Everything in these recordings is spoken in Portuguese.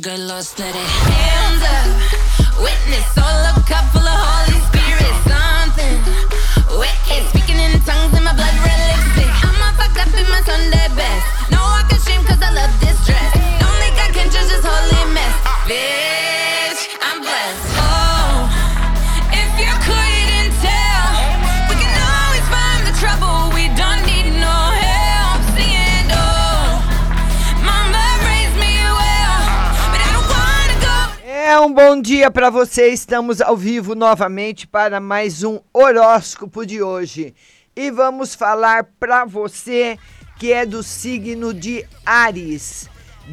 the good Lord split it. Hands up, witness, solo cup full um bom dia para você. Estamos ao vivo novamente para mais um horóscopo de hoje. E vamos falar para você que é do signo de Ares.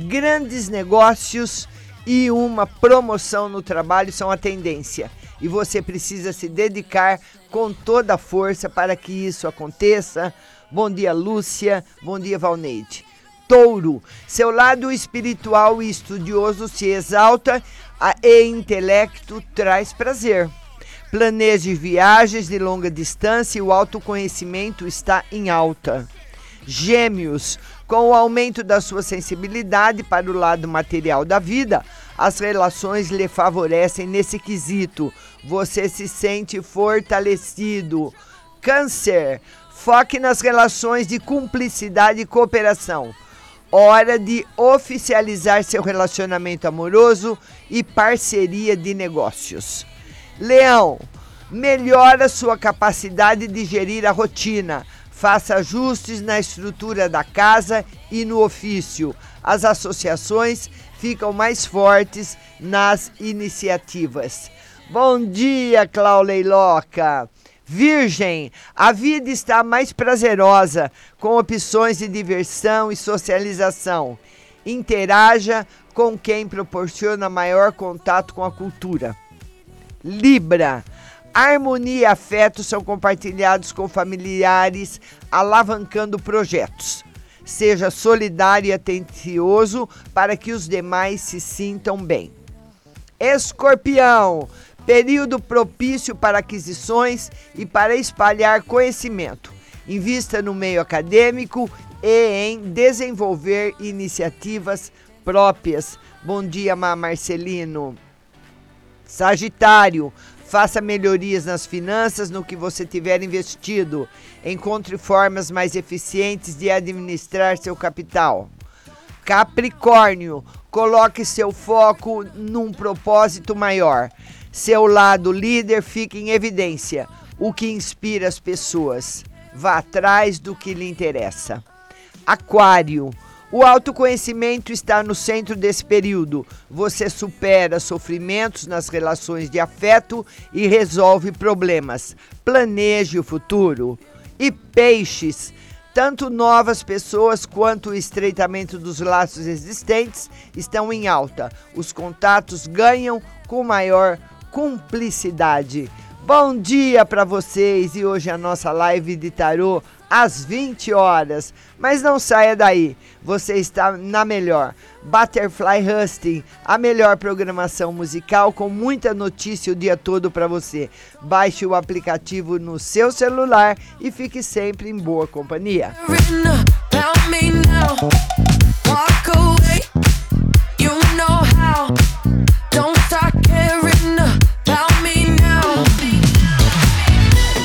Grandes negócios e uma promoção no trabalho são a tendência. E você precisa se dedicar com toda a força para que isso aconteça. Bom dia, Lúcia. Bom dia, Valneide. Touro, seu lado espiritual e estudioso se exalta e intelecto traz prazer. Planeje viagens de longa distância e o autoconhecimento está em alta. Gêmeos, com o aumento da sua sensibilidade para o lado material da vida, as relações lhe favorecem nesse quesito. Você se sente fortalecido. Câncer, foque nas relações de cumplicidade e cooperação. Hora de oficializar seu relacionamento amoroso e parceria de negócios. Leão, melhora sua capacidade de gerir a rotina. Faça ajustes na estrutura da casa e no ofício. As associações ficam mais fortes nas iniciativas. Bom dia, Clauleiloca. Virgem, a vida está mais prazerosa, com opções de diversão e socialização. Interaja com quem proporciona maior contato com a cultura. Libra. Harmonia e afeto são compartilhados com familiares, alavancando projetos. Seja solidário e atencioso para que os demais se sintam bem. Escorpião, período propício para aquisições e para espalhar conhecimento. Invista no meio acadêmico e em desenvolver iniciativas próprias. Bom dia, Marcelino. Sagitário, faça melhorias nas finanças no que você tiver investido. Encontre formas mais eficientes de administrar seu capital. Capricórnio, coloque seu foco num propósito maior. Seu lado líder fica em evidência, o que inspira as pessoas. Vá atrás do que lhe interessa. Aquário, o autoconhecimento está no centro desse período. Você supera sofrimentos nas relações de afeto e resolve problemas. Planeje o futuro. E peixes, tanto novas pessoas quanto o estreitamento dos laços existentes estão em alta. Os contatos ganham com maior cumplicidade. Bom dia para vocês e hoje a nossa live de tarô às 20 horas. Mas não saia daí, você está na melhor. Butterfly Husting, a melhor programação musical com muita notícia o dia todo para você. Baixe o aplicativo no seu celular e fique sempre em boa companhia.